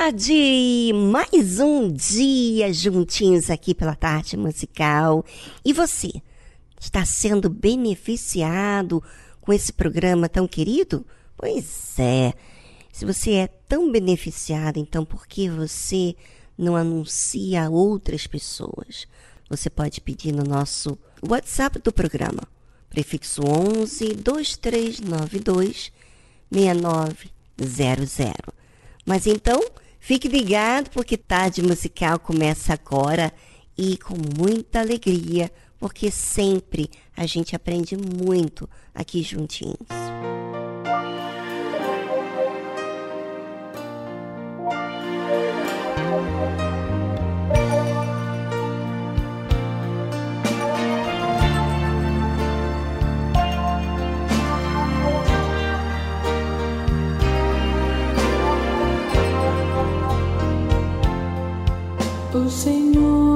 Tarde! Mais um dia juntinhos aqui pela tarde musical. E você, está sendo beneficiado com esse programa tão querido? Pois é. Se você é tão beneficiado, então por que você não anuncia a outras pessoas? Você pode pedir no nosso WhatsApp do programa, prefixo 11 2392 6900. Mas então, fique ligado porque Tarde Musical começa agora e com muita alegria, porque sempre a gente aprende muito aqui juntinhos. Senhor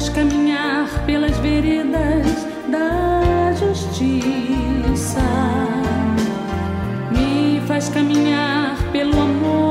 faz caminhar pelas veredas da justiça, me faz caminhar pelo amor.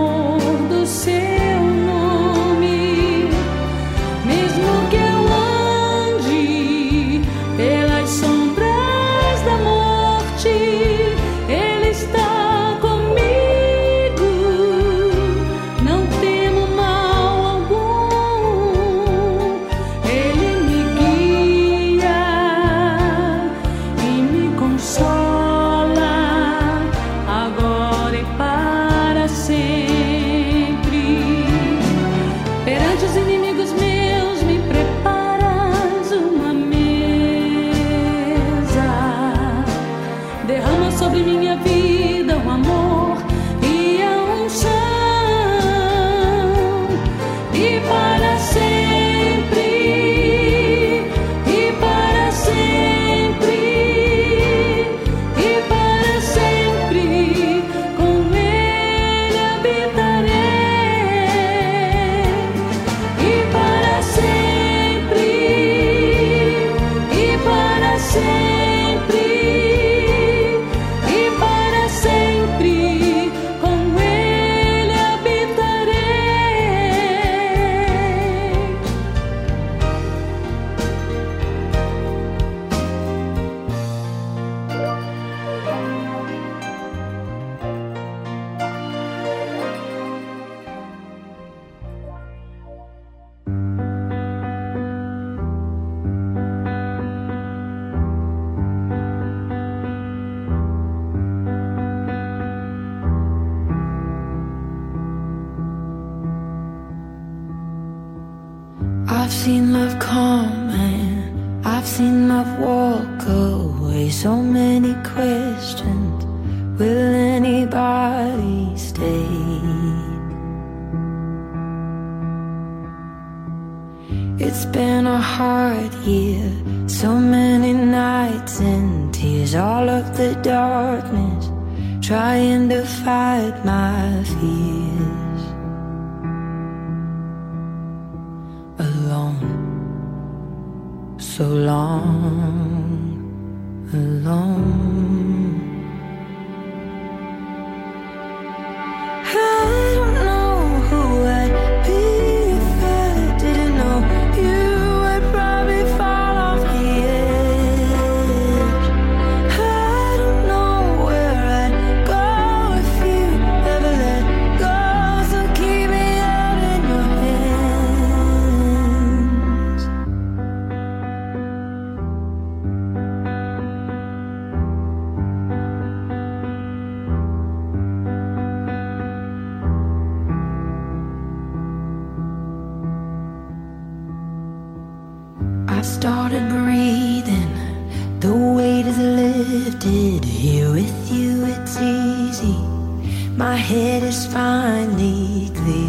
My head is finally clear.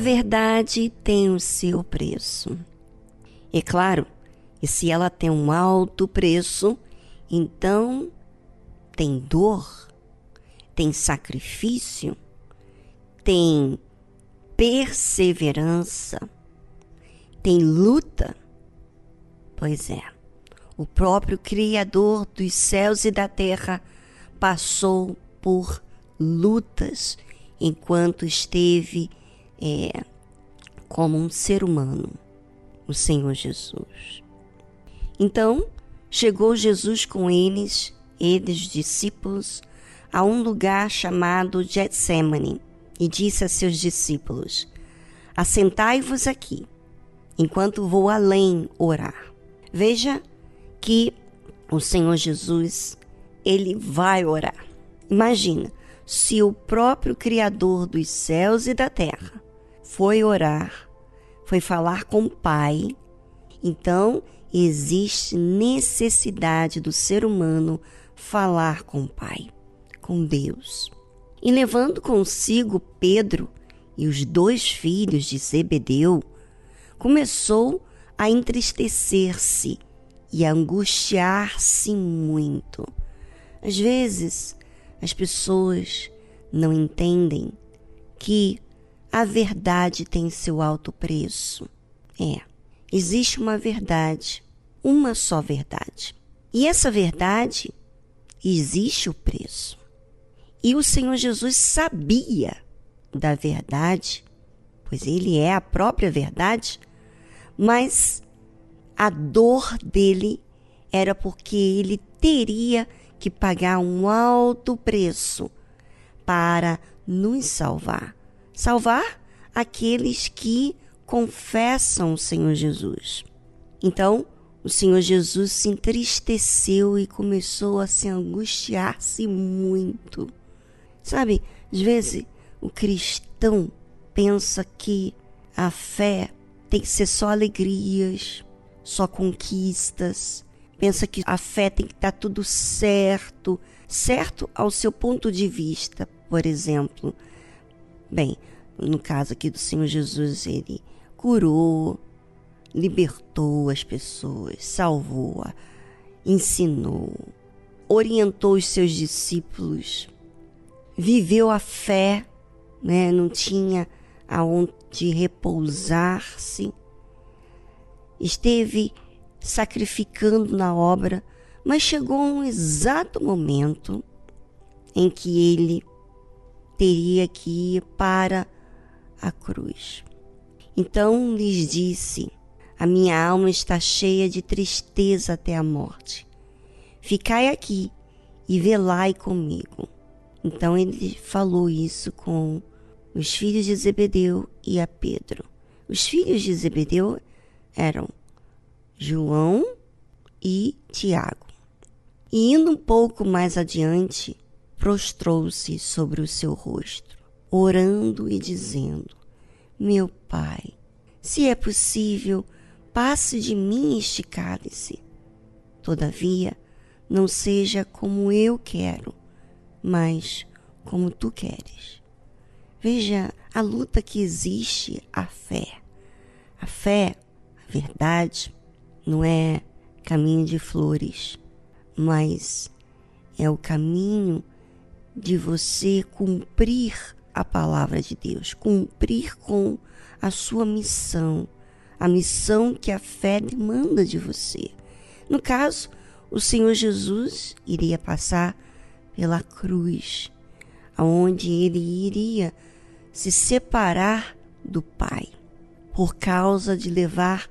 Verdade tem o seu preço. É claro, e se ela tem um alto preço, então tem dor, tem sacrifício, tem perseverança, tem luta. Pois é, o próprio Criador dos céus e da terra passou por lutas enquanto esteve é, como um ser humano, o Senhor Jesus. Então, chegou Jesus com eles, eles, discípulos, a um lugar chamado Getsemane e disse a seus discípulos: Assentai-vos aqui, enquanto vou além orar. Veja que o Senhor Jesus, ele vai orar. Imagina, se o próprio Criador dos céus e da terra foi orar, foi falar com o Pai, então existe necessidade do ser humano falar com o Pai, com Deus. E levando consigo Pedro e os dois filhos de Zebedeu, começou a entristecer-se e a angustiar-se muito. Às vezes, as pessoas não entendem que a verdade tem seu alto preço. É, existe uma verdade, uma só verdade. E essa verdade existe o preço. E o Senhor Jesus sabia da verdade, pois ele é a própria verdade, mas a dor dele era porque ele teria que pagar um alto preço para nos salvar salvar aqueles que confessam o Senhor Jesus. Então, o Senhor Jesus se entristeceu e começou a se angustiar-se muito. Sabe, às vezes o cristão pensa que a fé tem que ser só alegrias, só conquistas. Pensa que a fé tem que estar tudo certo, certo ao seu ponto de vista, por exemplo. Bem, no caso aqui do Senhor Jesus, ele curou, libertou as pessoas, salvou, ensinou, orientou os seus discípulos, viveu a fé, né? não tinha aonde repousar-se, esteve sacrificando na obra, mas chegou um exato momento em que ele teria que ir para a cruz. Então lhes disse: A minha alma está cheia de tristeza até a morte. Ficai aqui e velai comigo. Então ele falou isso com os filhos de Zebedeu e a Pedro. Os filhos de Zebedeu eram João e Tiago. E indo um pouco mais adiante, prostrou-se sobre o seu rosto orando e dizendo: Meu Pai, se é possível, passe de mim este cálice. Todavia, não seja como eu quero, mas como tu queres. Veja a luta que existe a fé. A fé, a verdade, não é caminho de flores, mas é o caminho de você cumprir a palavra de Deus, cumprir com a sua missão, a missão que a fé demanda de você. No caso, o Senhor Jesus iria passar pela cruz, aonde ele iria se separar do Pai, por causa de levar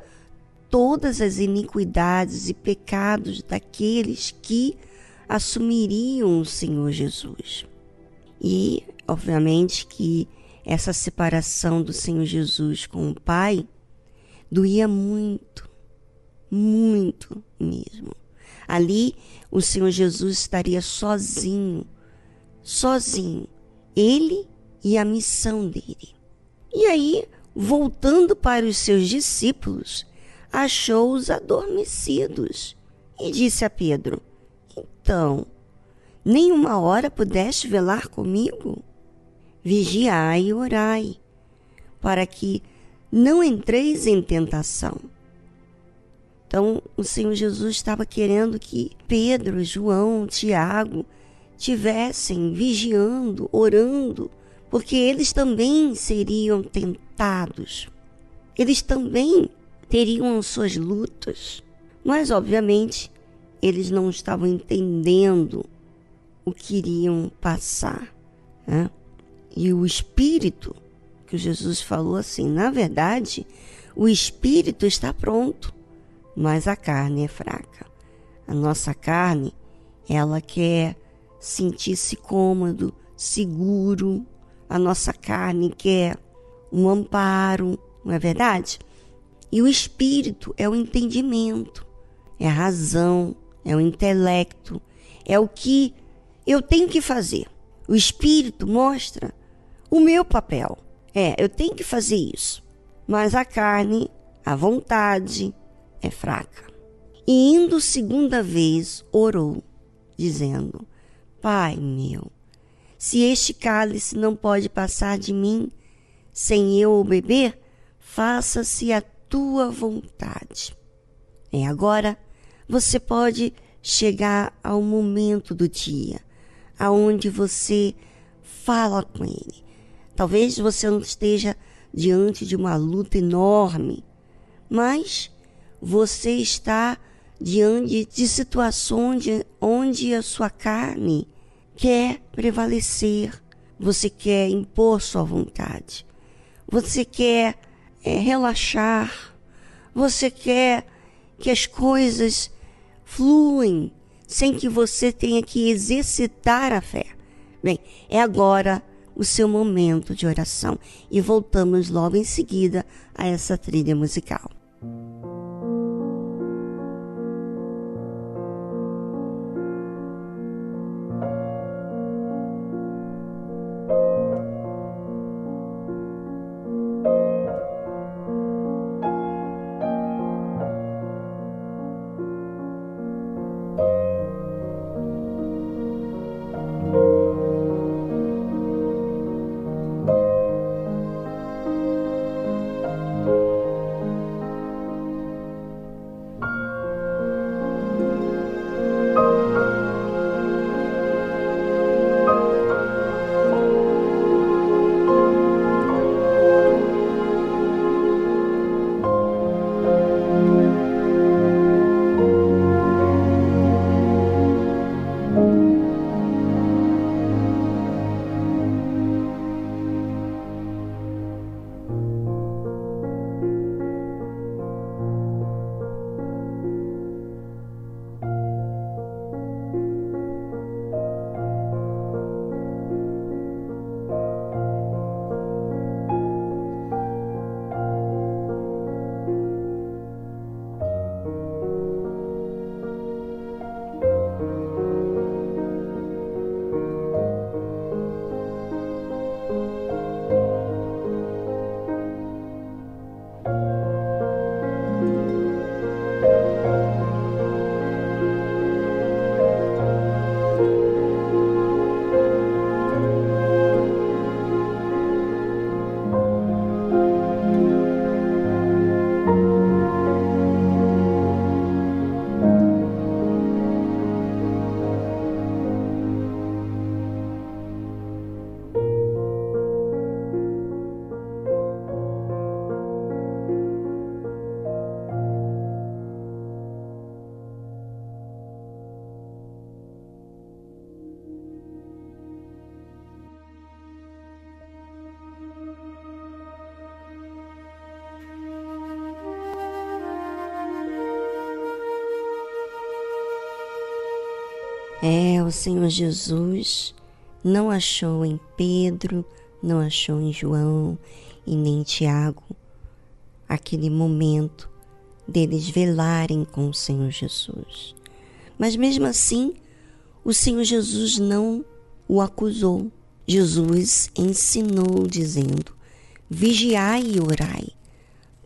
todas as iniquidades e pecados daqueles que assumiriam o Senhor Jesus. E, obviamente, que essa separação do Senhor Jesus com o Pai doía muito, muito mesmo. Ali, o Senhor Jesus estaria sozinho, sozinho, ele e a missão dele. E aí, voltando para os seus discípulos, achou-os adormecidos e disse a Pedro: Então, nem uma hora pudeste velar comigo? Vigiai e orai, para que não entreis em tentação. Então, o Senhor Jesus estava querendo que Pedro, João, Tiago tivessem vigiando, orando, porque eles também seriam tentados. Eles também teriam suas lutas, mas obviamente eles não estavam entendendo o que iriam passar. Né? E o espírito, que Jesus falou assim, na verdade, o espírito está pronto, mas a carne é fraca. A nossa carne, ela quer sentir-se cômodo, seguro. A nossa carne quer um amparo, não é verdade? E o espírito é o entendimento, é a razão, é o intelecto, é o que eu tenho que fazer. O espírito mostra o meu papel. É, eu tenho que fazer isso. Mas a carne, a vontade, é fraca. E indo segunda vez, orou, dizendo: Pai meu, se este cálice não pode passar de mim sem eu o beber, faça-se a tua vontade. E agora você pode chegar ao momento do dia aonde você fala com ele. Talvez você não esteja diante de uma luta enorme, mas você está diante de situações onde a sua carne quer prevalecer, você quer impor sua vontade, você quer é, relaxar, você quer que as coisas fluem sem que você tenha que exercitar a fé. Bem, é agora o seu momento de oração e voltamos logo em seguida a essa trilha musical. É, o Senhor Jesus não achou em Pedro, não achou em João e nem em Tiago aquele momento deles velarem com o Senhor Jesus. Mas mesmo assim, o Senhor Jesus não o acusou. Jesus ensinou, dizendo: Vigiai e orai,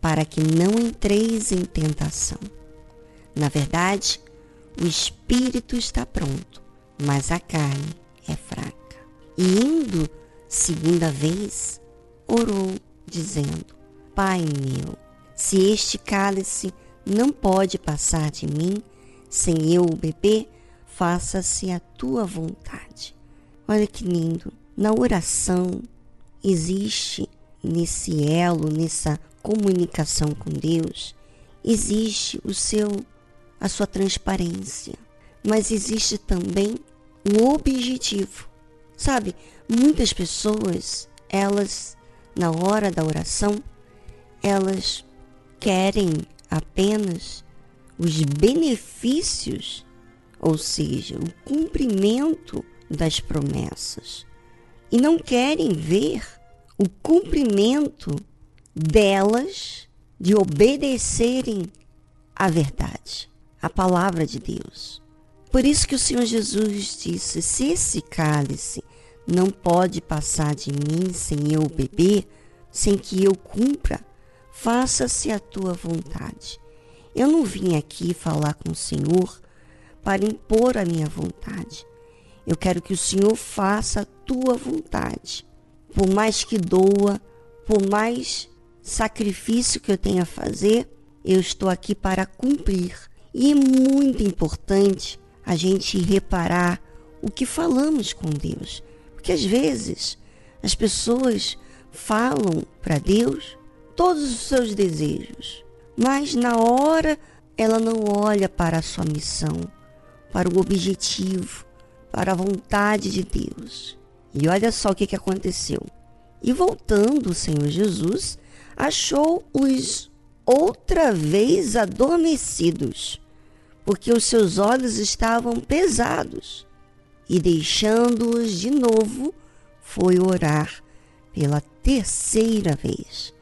para que não entreis em tentação. Na verdade, o espírito está pronto, mas a carne é fraca. E indo segunda vez, orou, dizendo: Pai meu, se este cálice não pode passar de mim sem eu o beber, faça-se a tua vontade. Olha que lindo. Na oração existe nesse elo, nessa comunicação com Deus, existe o seu a sua transparência, mas existe também o objetivo. Sabe, muitas pessoas, elas na hora da oração, elas querem apenas os benefícios, ou seja, o cumprimento das promessas, e não querem ver o cumprimento delas de obedecerem à verdade, à palavra de Deus. Por isso que o Senhor Jesus disse: se esse cálice não pode passar de mim sem eu beber, sem que eu cumpra faça-se a tua vontade. Eu não vim aqui falar com o Senhor para impor a minha vontade. Eu quero que o Senhor faça a tua vontade. Por mais que doa, por mais sacrifício que eu tenha a fazer, eu estou aqui para cumprir. E é muito importante a gente reparar o que falamos com Deus. Porque às vezes as pessoas falam para Deus todos os seus desejos, mas na hora ela não olha para a sua missão, para o objetivo, para a vontade de Deus. E olha só o que, que aconteceu. E voltando o Senhor Jesus, achou-os outra vez adormecidos, porque os seus olhos estavam pesados. E deixando-os de novo, foi orar pela terceira vez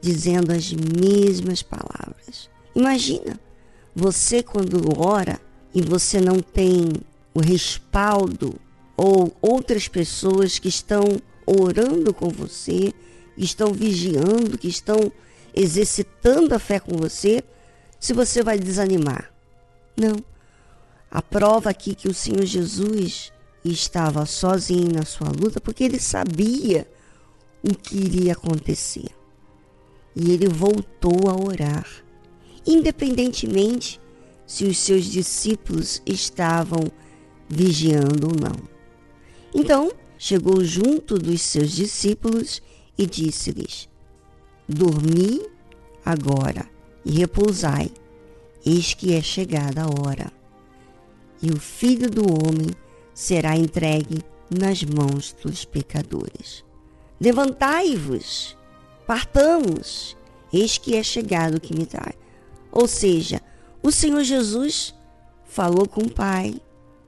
dizendo as mesmas palavras. Imagina você quando ora e você não tem o respaldo ou outras pessoas que estão orando com você, estão vigiando, que estão exercitando a fé com você, se você vai desanimar. Não. A prova aqui que o Senhor Jesus estava sozinho na sua luta porque ele sabia o que iria acontecer e ele voltou a orar, independentemente se os seus discípulos estavam vigiando ou não. Então chegou junto dos seus discípulos e disse-lhes: Dormi agora e repousai, eis que é chegada a hora, e o filho do homem será entregue nas mãos dos pecadores. Levantai-vos partamos, eis que é chegado o que me traz. Ou seja, o Senhor Jesus falou com o Pai,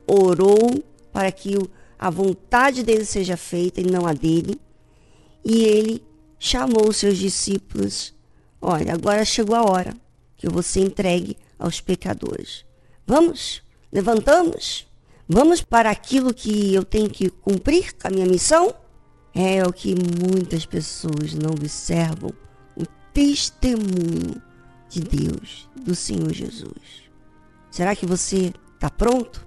orou para que a vontade dele seja feita e não a dele, e ele chamou os seus discípulos: Olha, agora chegou a hora que eu vou ser entregue aos pecadores. Vamos, levantamos, vamos para aquilo que eu tenho que cumprir com a minha missão? É o que muitas pessoas não observam o testemunho de Deus, do Senhor Jesus. Será que você está pronto?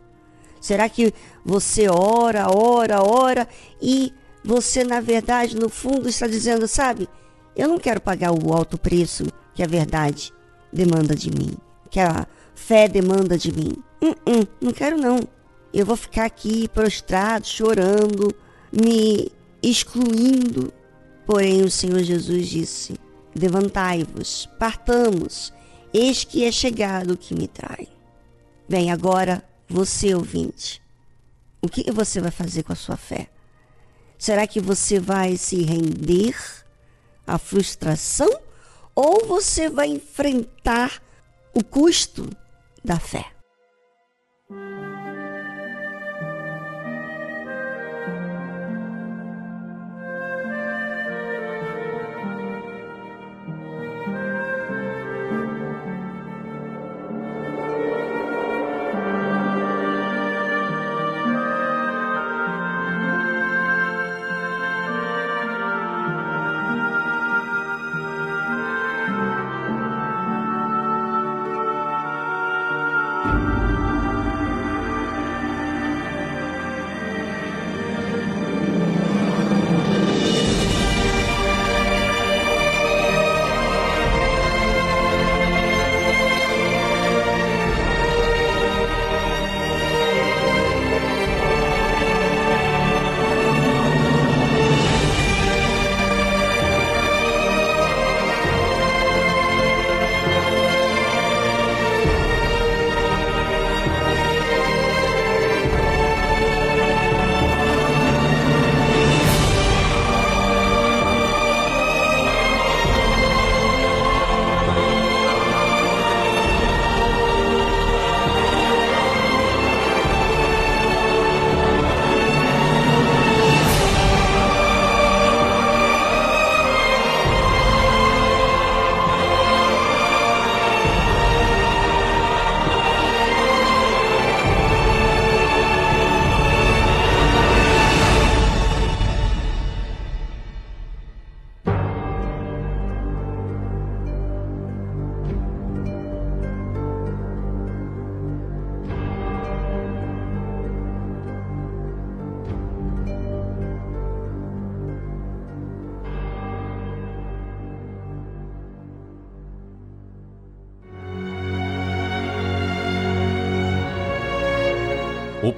Será que você ora, ora, ora e você, na verdade, no fundo, está dizendo, sabe, eu não quero pagar o alto preço que a verdade demanda de mim, que a fé demanda de mim. Uh -uh, não quero não. Eu vou ficar aqui prostrado, chorando, me excluindo. Porém, o Senhor Jesus disse: Levantai-vos, partamos, eis que é chegado o que me trai. Bem, agora você, ouvinte, o que você vai fazer com a sua fé? Será que você vai se render à frustração ou você vai enfrentar o custo da fé?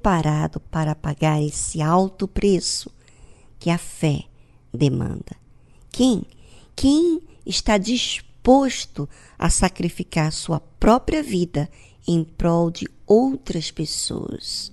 Preparado para pagar esse alto preço que a fé demanda? Quem? Quem está disposto a sacrificar sua própria vida em prol de outras pessoas?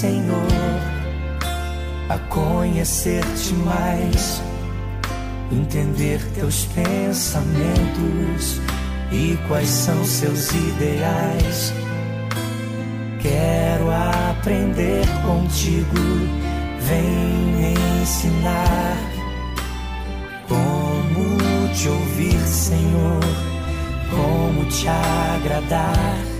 Senhor, a conhecer-te mais, entender teus pensamentos e quais são seus ideais. Quero aprender contigo, vem ensinar como te ouvir, Senhor, como te agradar,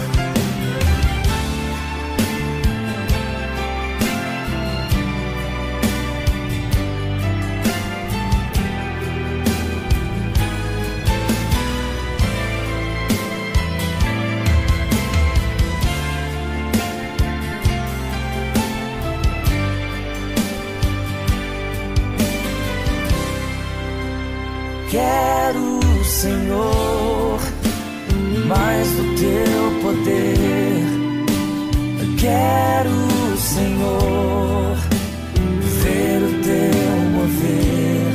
Senhor, mais do teu poder. Quero, Senhor, ver o teu mover.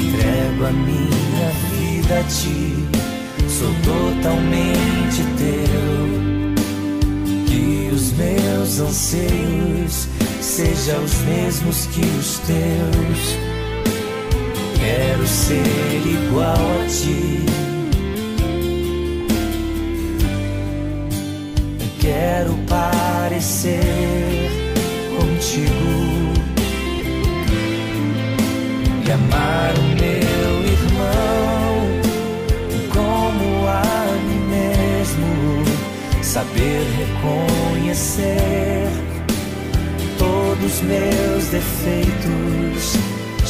Entrego a minha vida a ti, sou totalmente teu. Que os meus anseios sejam os mesmos que os teus. Quero ser igual a ti. Quero parecer contigo e amar o meu irmão como a mim mesmo. Saber reconhecer todos os meus defeitos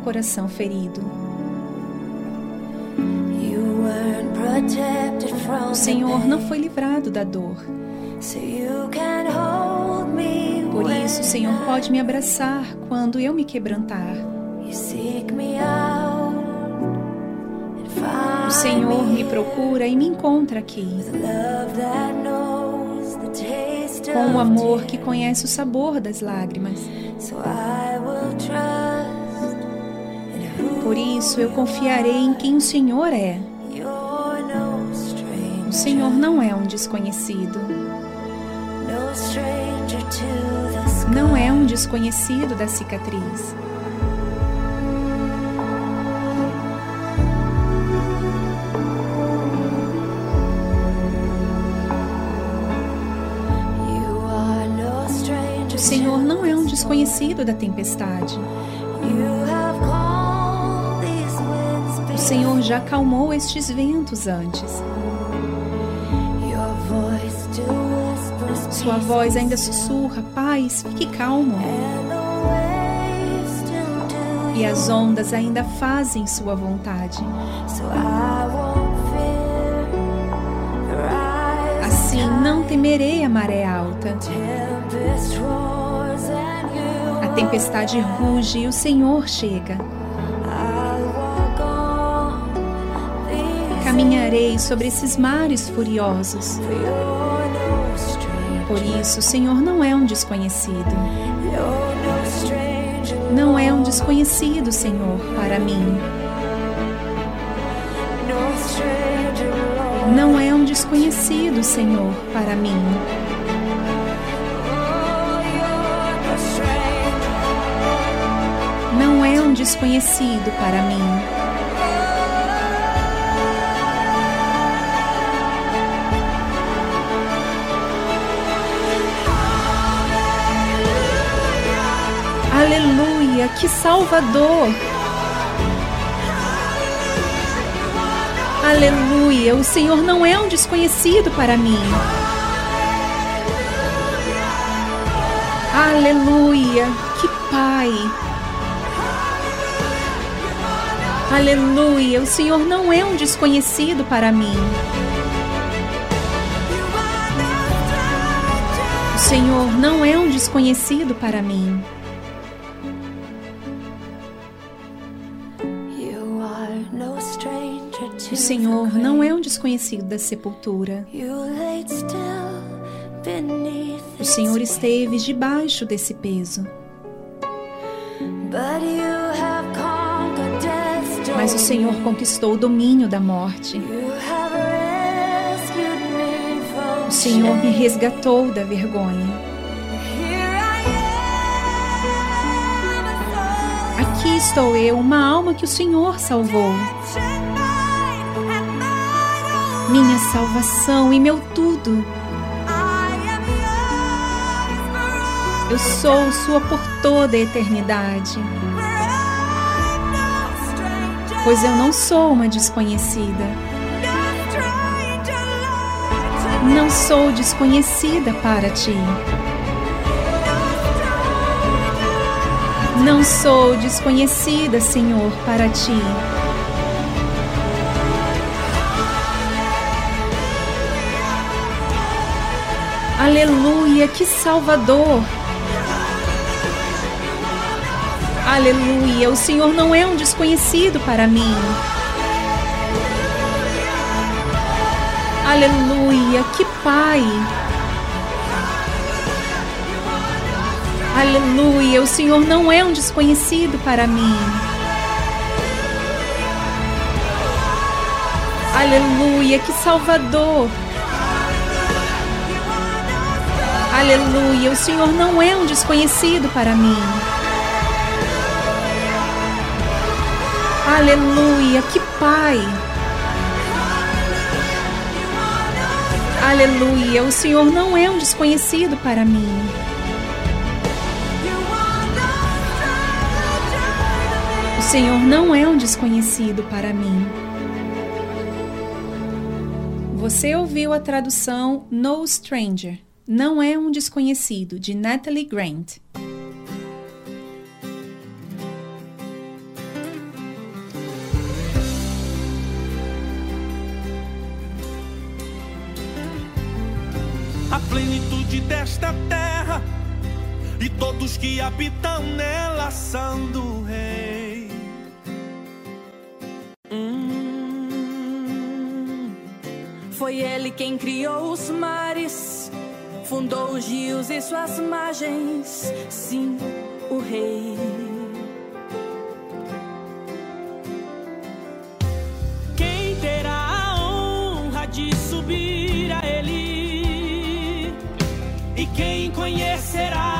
coração ferido. O Senhor não foi livrado da dor. Por isso, o Senhor pode me abraçar quando eu me quebrantar. O Senhor me procura e me encontra aqui, com o amor que conhece o sabor das lágrimas. Por isso, eu confiarei em quem o Senhor é. O Senhor não é um desconhecido. Não é um desconhecido da cicatriz. O Senhor não é um desconhecido da tempestade. Senhor já acalmou estes ventos antes. Sua voz ainda sussurra: paz, fique calmo. E as ondas ainda fazem sua vontade. Assim não temerei a maré alta. A tempestade ruge e o Senhor chega. Sobre esses mares furiosos. Por isso, o Senhor não é um desconhecido. Não é um desconhecido, Senhor, para mim. Não é um desconhecido, Senhor, para mim. Não é um desconhecido para mim. Aleluia, que Salvador! Aleluia, o Senhor não é um desconhecido para mim. Aleluia, que Pai! Aleluia, o Senhor não é um desconhecido para mim. O Senhor não é um desconhecido para mim. Desconhecido da sepultura. O Senhor esteve debaixo desse peso. Mas o Senhor conquistou o domínio da morte. O Senhor me resgatou da vergonha. Aqui estou eu, uma alma que o Senhor salvou. Minha salvação e meu tudo. Eu sou sua por toda a eternidade. Pois eu não sou uma desconhecida. Não sou desconhecida para ti. Não sou desconhecida, Senhor, para ti. Aleluia, que Salvador! Aleluia, o Senhor não é um desconhecido para mim. Aleluia, que Pai! Aleluia, o Senhor não é um desconhecido para mim. Aleluia, que Salvador! Aleluia, o Senhor não é um desconhecido para mim. Aleluia, que Pai! Aleluia, o Senhor não é um desconhecido para mim. O Senhor não é um desconhecido para mim. Você ouviu a tradução No Stranger, não é um Desconhecido, de Natalie Grant. A plenitude desta terra e todos que habitam nela são do Rei. Hum. Foi Ele quem criou os mares fundou os rios e suas margens, sim, o rei. Quem terá a honra de subir a ele? E quem conhecerá?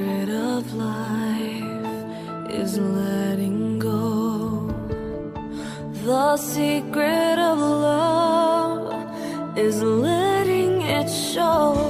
secret of life is letting go. The secret of love is letting it show.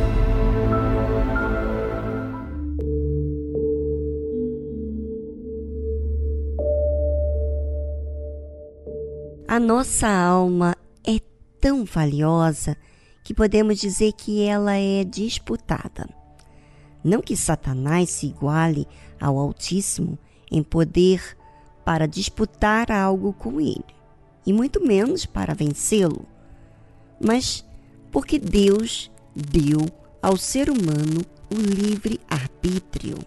A nossa alma é tão valiosa que podemos dizer que ela é disputada. Não que Satanás se iguale ao Altíssimo em poder para disputar algo com ele, e muito menos para vencê-lo, mas porque Deus deu ao ser humano o livre arbítrio.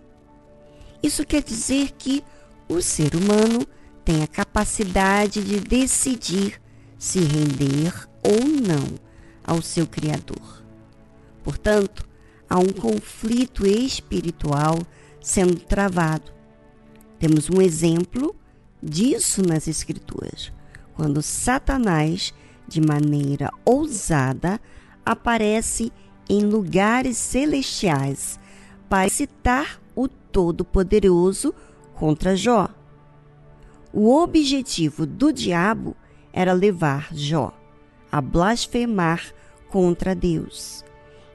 Isso quer dizer que o ser humano tem a capacidade de decidir se render ou não ao seu Criador. Portanto, há um conflito espiritual sendo travado. Temos um exemplo disso nas Escrituras, quando Satanás, de maneira ousada, aparece em lugares celestiais para citar o Todo-Poderoso contra Jó. O objetivo do diabo era levar Jó a blasfemar contra Deus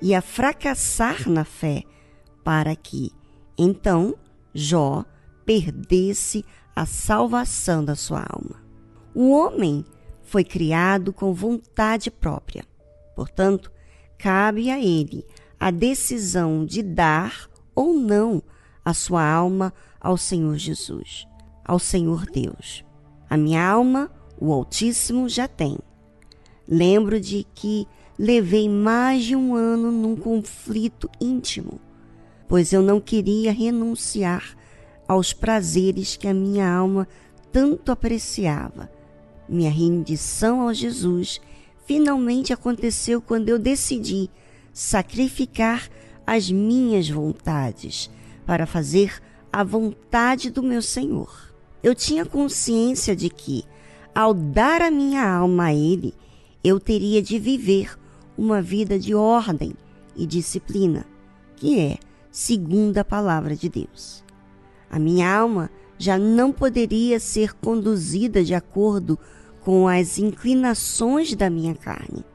e a fracassar na fé, para que, então, Jó perdesse a salvação da sua alma. O homem foi criado com vontade própria. Portanto, cabe a ele a decisão de dar ou não a sua alma ao Senhor Jesus, ao Senhor Deus. A minha alma, o Altíssimo já tem. Lembro de que levei mais de um ano num conflito íntimo, pois eu não queria renunciar aos prazeres que a minha alma tanto apreciava. Minha rendição ao Jesus finalmente aconteceu quando eu decidi sacrificar as minhas vontades para fazer a vontade do meu Senhor. Eu tinha consciência de que, ao dar a minha alma a Ele, eu teria de viver uma vida de ordem e disciplina, que é segundo a palavra de Deus. A minha alma já não poderia ser conduzida de acordo com as inclinações da minha carne,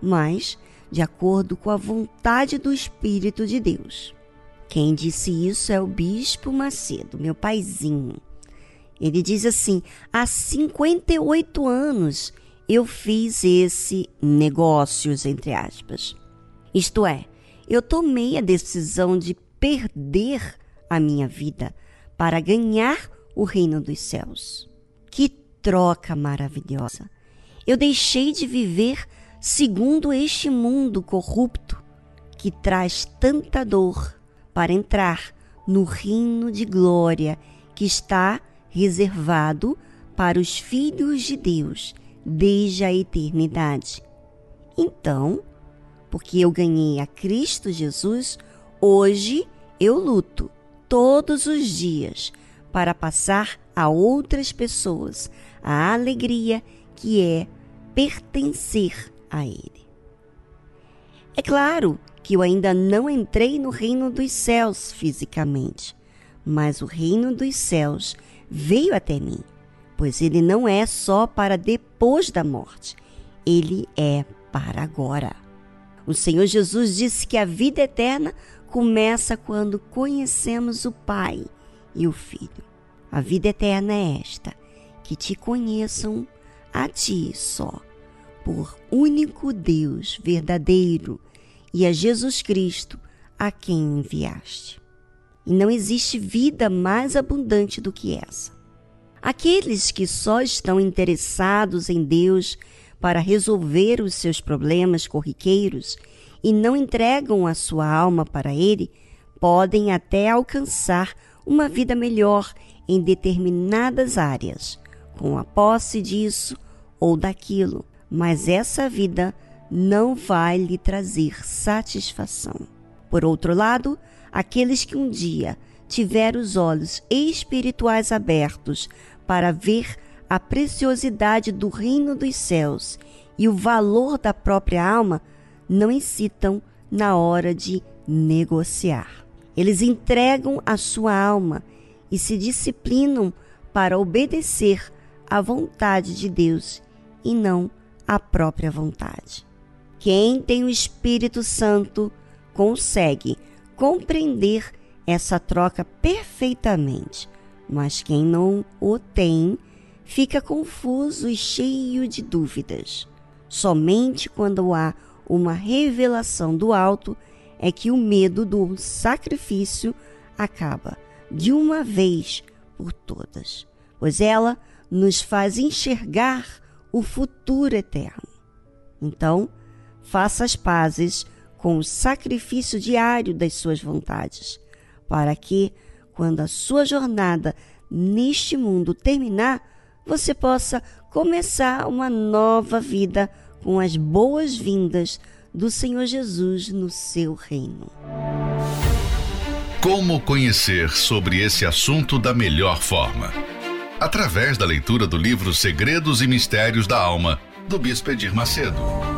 mas de acordo com a vontade do Espírito de Deus. Quem disse isso é o Bispo Macedo, meu paizinho. Ele diz assim: há 58 anos eu fiz esse negócios, entre aspas. Isto é, eu tomei a decisão de perder a minha vida para ganhar o reino dos céus. Que troca maravilhosa! Eu deixei de viver segundo este mundo corrupto que traz tanta dor para entrar no reino de glória que está reservado para os filhos de Deus desde a eternidade. Então, porque eu ganhei a Cristo Jesus, hoje eu luto todos os dias para passar a outras pessoas a alegria que é pertencer a Ele. É claro que eu ainda não entrei no reino dos céus fisicamente, mas o reino dos céus veio até mim, pois ele não é só para depois da morte, ele é para agora. O Senhor Jesus disse que a vida eterna começa quando conhecemos o Pai e o Filho. A vida eterna é esta: que te conheçam a ti só, por único Deus verdadeiro e a Jesus Cristo, a quem enviaste. E não existe vida mais abundante do que essa. Aqueles que só estão interessados em Deus para resolver os seus problemas corriqueiros e não entregam a sua alma para Ele, podem até alcançar uma vida melhor em determinadas áreas, com a posse disso ou daquilo, mas essa vida não vai lhe trazer satisfação. Por outro lado, aqueles que um dia tiveram os olhos espirituais abertos para ver a preciosidade do reino dos céus e o valor da própria alma, não incitam na hora de negociar. Eles entregam a sua alma e se disciplinam para obedecer à vontade de Deus e não à própria vontade. Quem tem o Espírito Santo consegue compreender essa troca perfeitamente, mas quem não o tem fica confuso e cheio de dúvidas. Somente quando há uma revelação do alto é que o medo do sacrifício acaba de uma vez por todas, pois ela nos faz enxergar o futuro eterno. Então, faça as pazes com o sacrifício diário das suas vontades, para que, quando a sua jornada neste mundo terminar, você possa começar uma nova vida com as boas-vindas do Senhor Jesus no seu reino. Como conhecer sobre esse assunto da melhor forma? Através da leitura do livro Segredos e Mistérios da Alma, do Bispo Edir Macedo.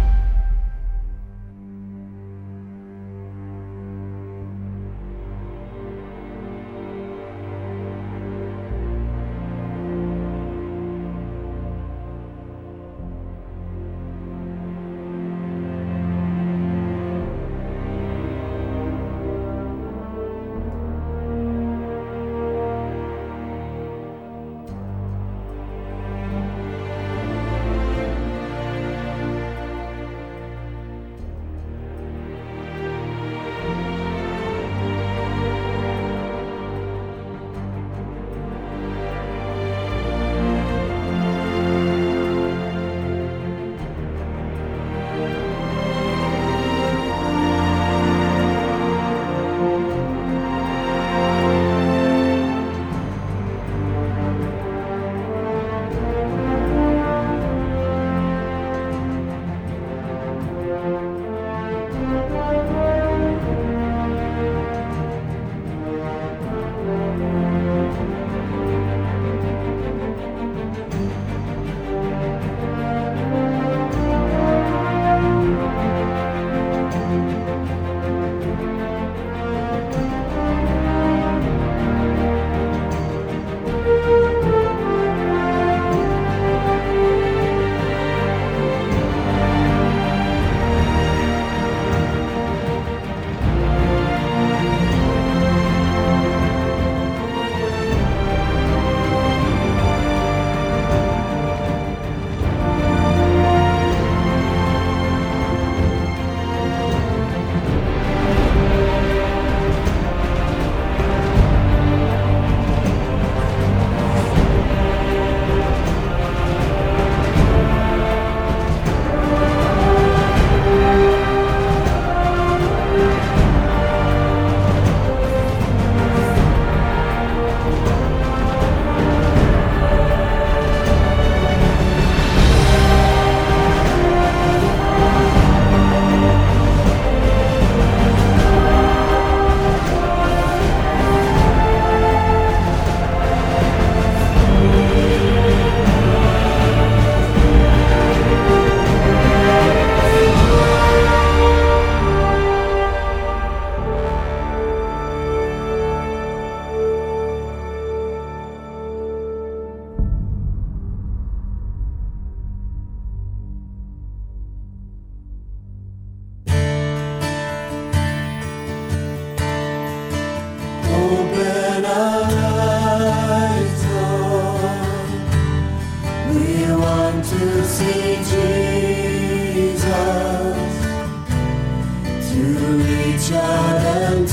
sunshine and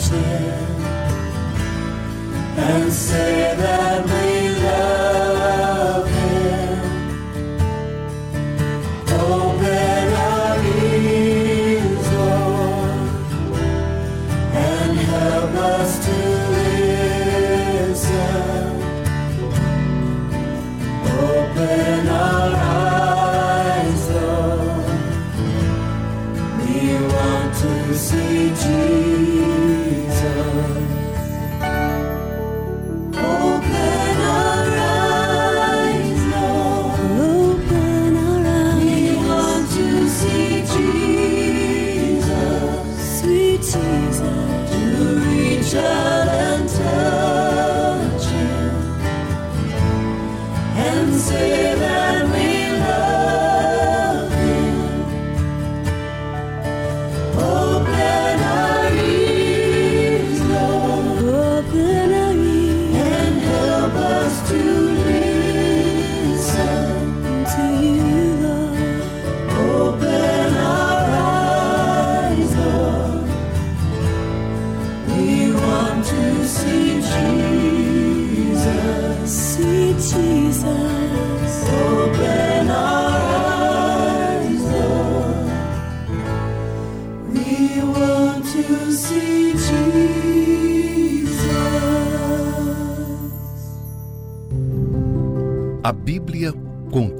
him, and say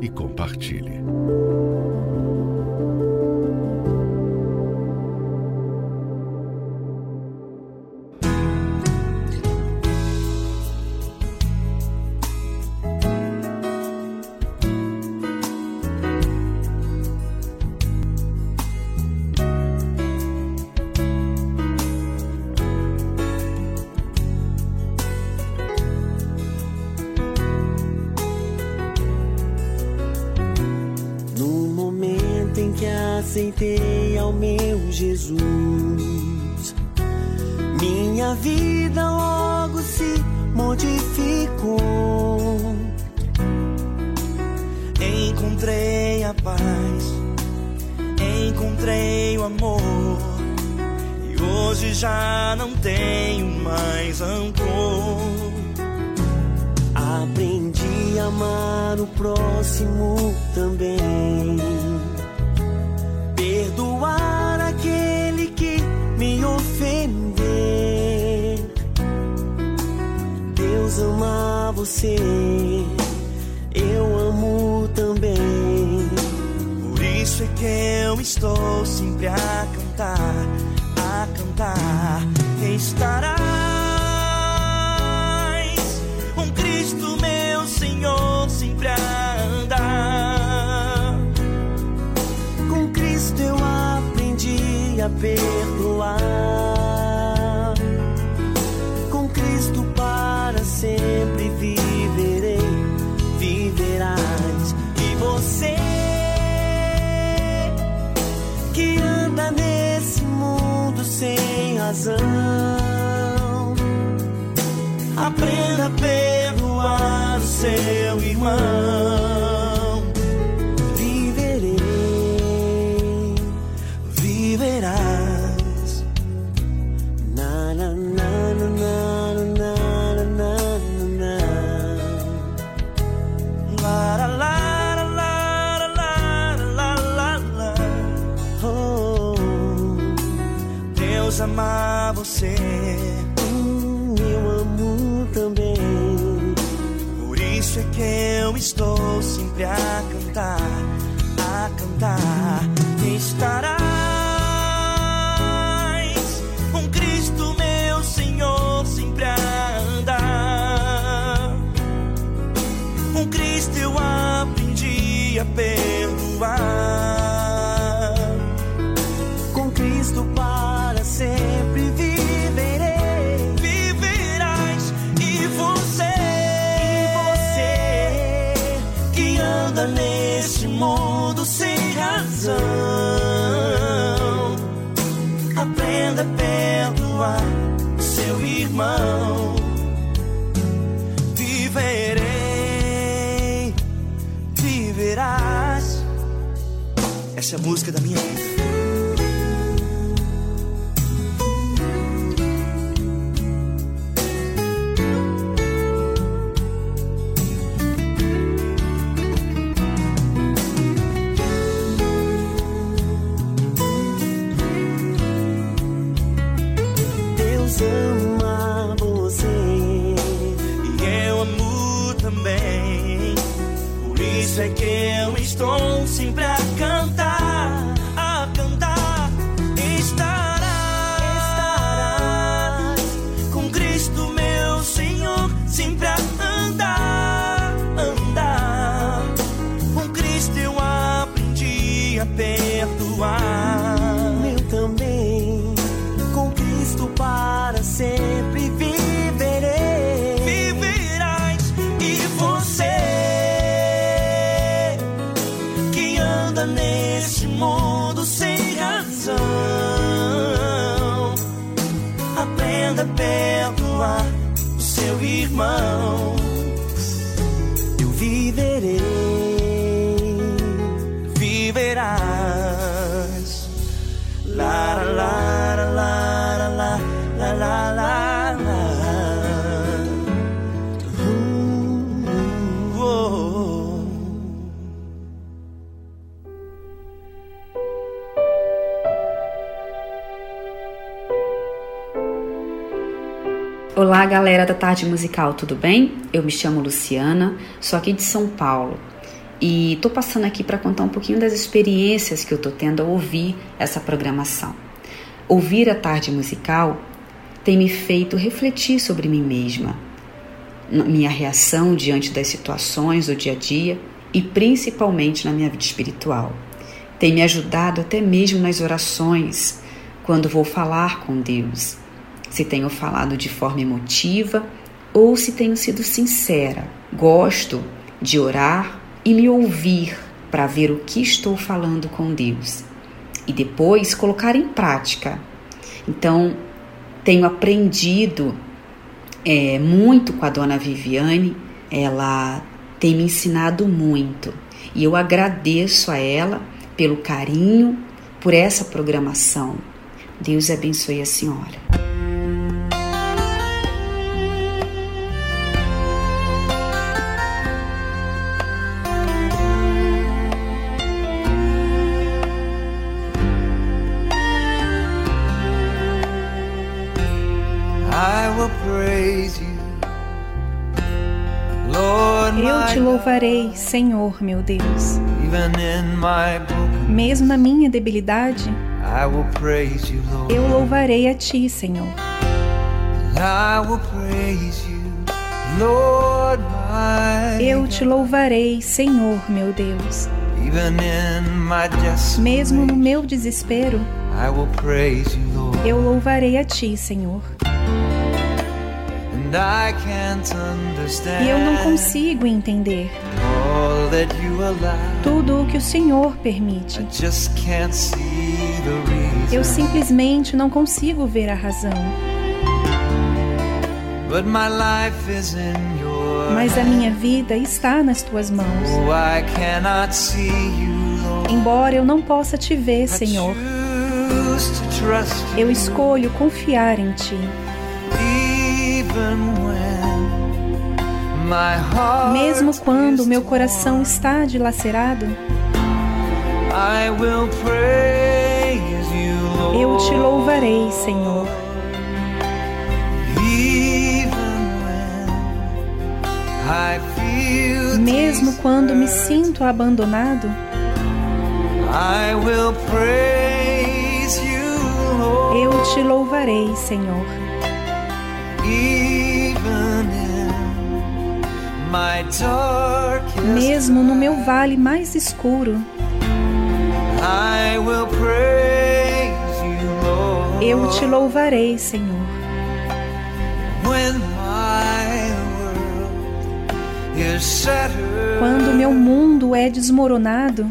e compartilhe. A música da minha vida. Por isso é que eu estou sempre a Olá, galera da Tarde Musical, tudo bem? Eu me chamo Luciana, sou aqui de São Paulo e tô passando aqui para contar um pouquinho das experiências que eu tô tendo ao ouvir essa programação. Ouvir a Tarde Musical tem me feito refletir sobre mim mesma, minha reação diante das situações do dia a dia e principalmente na minha vida espiritual. Tem me ajudado até mesmo nas orações, quando vou falar com Deus se tenho falado de forma emotiva ou se tenho sido sincera. Gosto de orar e me ouvir para ver o que estou falando com Deus e depois colocar em prática. Então, tenho aprendido é, muito com a dona Viviane, ela tem me ensinado muito e eu agradeço a ela pelo carinho, por essa programação. Deus abençoe a senhora. te louvarei, Senhor meu Deus. Mesmo na minha debilidade, eu louvarei a Ti, Senhor. Eu te louvarei, Senhor meu Deus. Mesmo no meu desespero, eu louvarei a Ti, Senhor. E eu não consigo entender tudo o que o Senhor permite. Eu simplesmente não consigo ver a razão. Mas a minha vida está nas tuas mãos. Embora eu não possa te ver, Senhor, eu escolho confiar em ti. Mesmo quando meu coração está dilacerado, eu te louvarei, Senhor. Mesmo quando me sinto abandonado, eu te louvarei, Senhor. Mesmo no meu vale mais escuro, eu te louvarei, Senhor. Quando meu mundo é desmoronado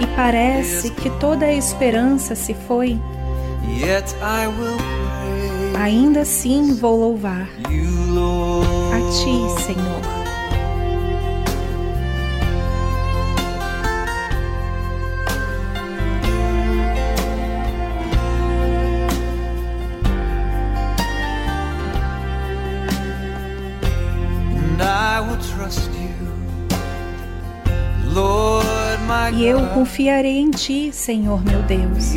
e parece que toda a esperança se foi, ainda assim vou louvar a Ti, Senhor. E eu confiarei em Ti, Senhor meu Deus.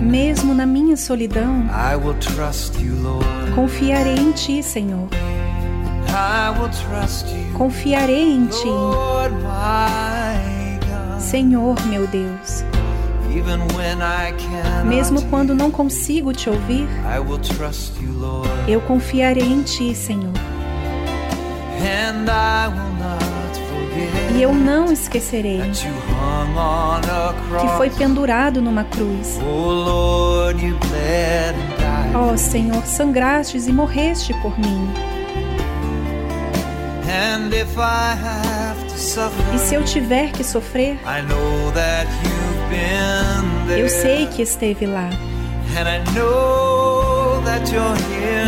Mesmo na minha solidão, confiarei em Ti, Senhor. Confiarei em Ti. Senhor meu Deus. Mesmo quando não consigo te ouvir, eu confiarei em Ti, Senhor. E eu não esquecerei que foi pendurado numa cruz. Oh. Ó Senhor, sangrastes e morreste por mim. E se eu tiver que sofrer, eu sei que esteve lá.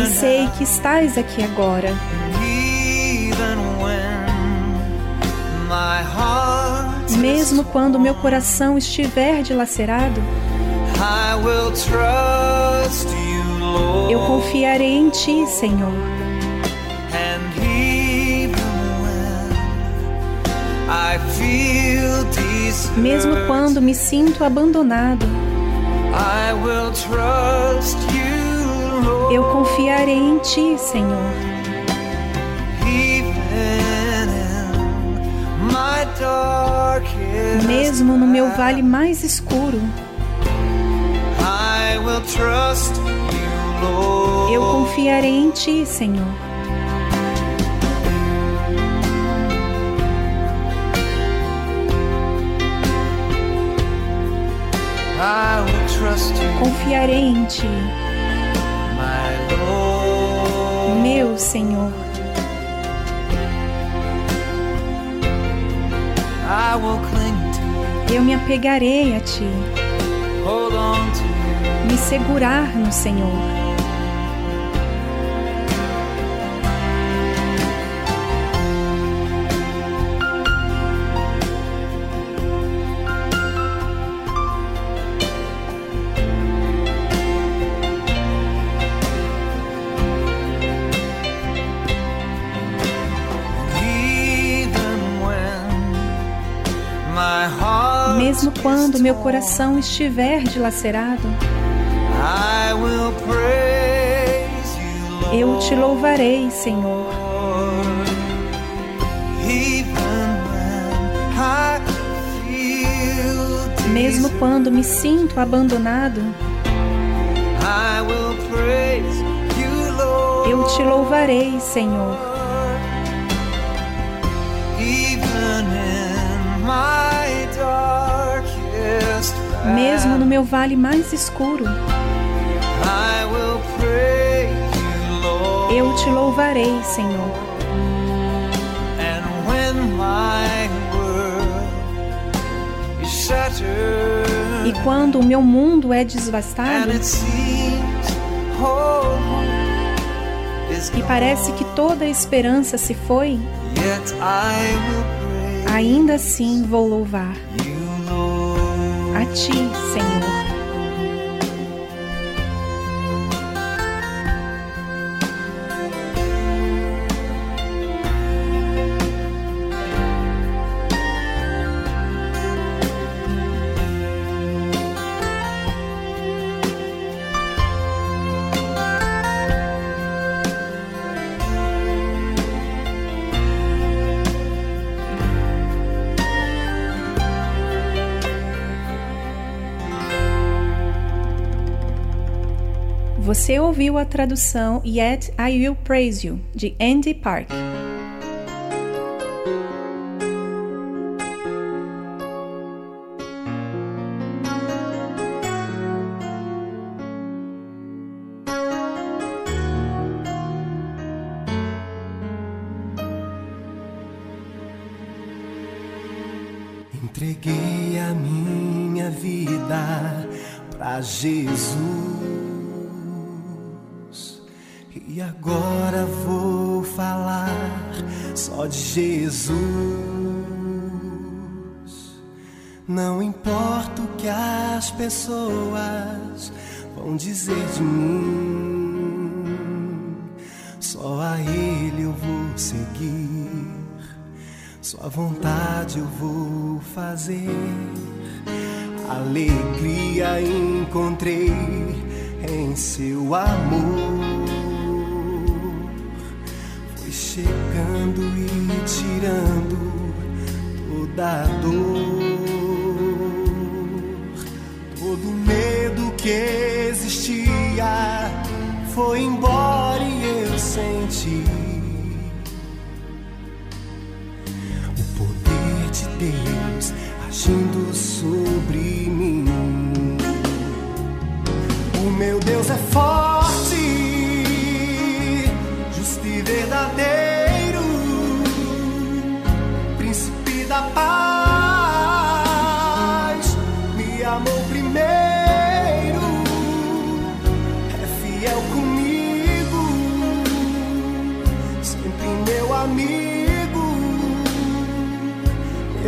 E sei que estás aqui agora. Mesmo quando meu coração estiver dilacerado, eu confiarei em Ti, Senhor. Mesmo quando me sinto abandonado, eu confiarei em Ti, Senhor. Mesmo no meu vale mais escuro, I will trust you, Lord. eu confiarei em Ti, Senhor. I will trust you, Confiarei em Ti, meu Senhor. Eu me apegarei a Ti, me segurar no Senhor. Quando meu coração estiver dilacerado, eu te louvarei, Senhor. Mesmo quando me sinto abandonado, eu te louvarei, Senhor. Mesmo no meu vale mais escuro, eu te louvarei, Senhor. E quando o meu mundo é desvastado e parece que toda a esperança se foi, ainda assim vou louvar Ti, Senhor. Você ouviu a tradução Yet I Will Praise You, de Andy Park. Pessoas vão dizer de mim, só a Ele eu vou seguir, Sua vontade eu vou fazer. Alegria encontrei em Seu amor foi chegando e tirando toda a dor, que existia foi embora e eu senti o poder de Deus agindo sobre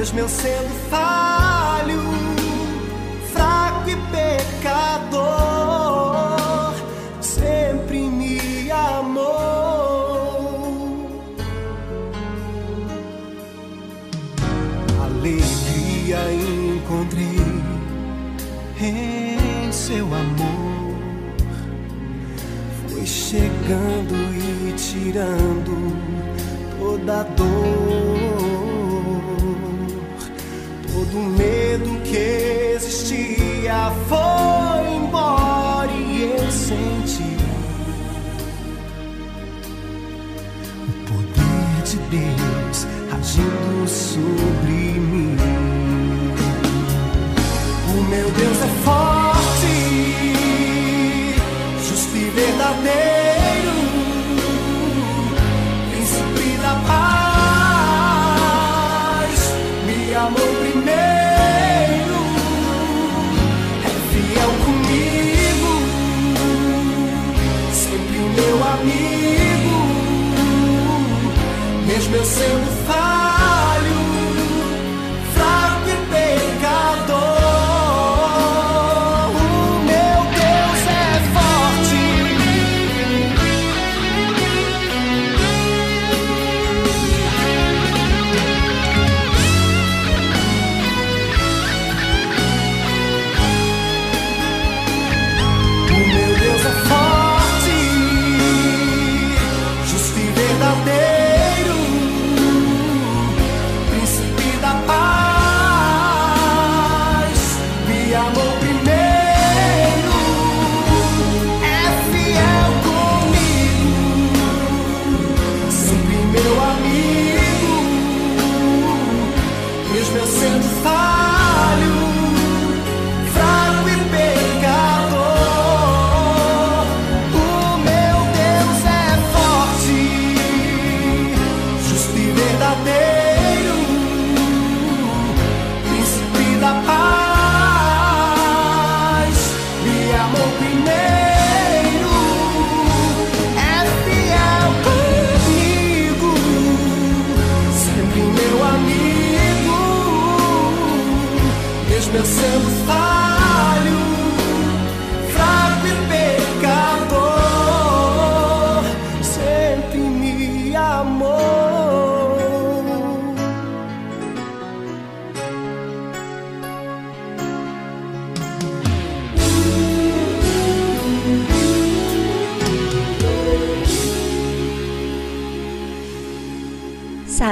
mesmo eu sendo falho, fraco e pecador, sempre me amou. Alegria encontrei em seu amor, foi chegando e tirando toda dor, foi embora e eu senti o poder de Deus agindo sobre mim. O meu Deus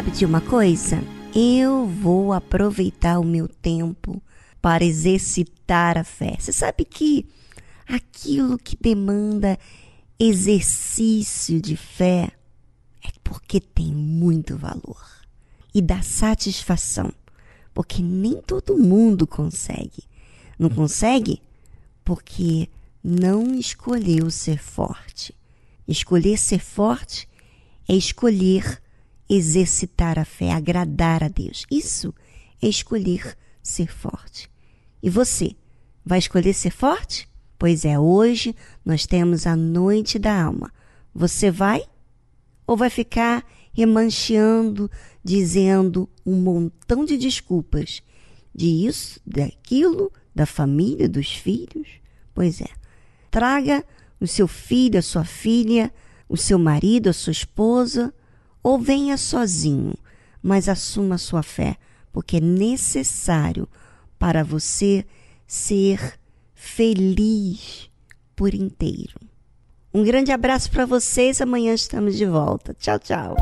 Sabe de uma coisa? Eu vou aproveitar o meu tempo para exercitar a fé. Você sabe que aquilo que demanda exercício de fé é porque tem muito valor e dá satisfação, porque nem todo mundo consegue. Não consegue porque não escolheu ser forte. Escolher ser forte é escolher exercitar a fé, agradar a Deus. Isso é escolher ser forte. E você, vai escolher ser forte? Pois é, hoje nós temos a noite da alma. Você vai? Ou vai ficar remancheando, dizendo um montão de desculpas disso, daquilo, da família, dos filhos? Pois é. Traga o seu filho, a sua filha, o seu marido, a sua esposa, ou venha sozinho, mas assuma sua fé, porque é necessário para você ser feliz por inteiro. Um grande abraço para vocês. Amanhã estamos de volta. Tchau, tchau.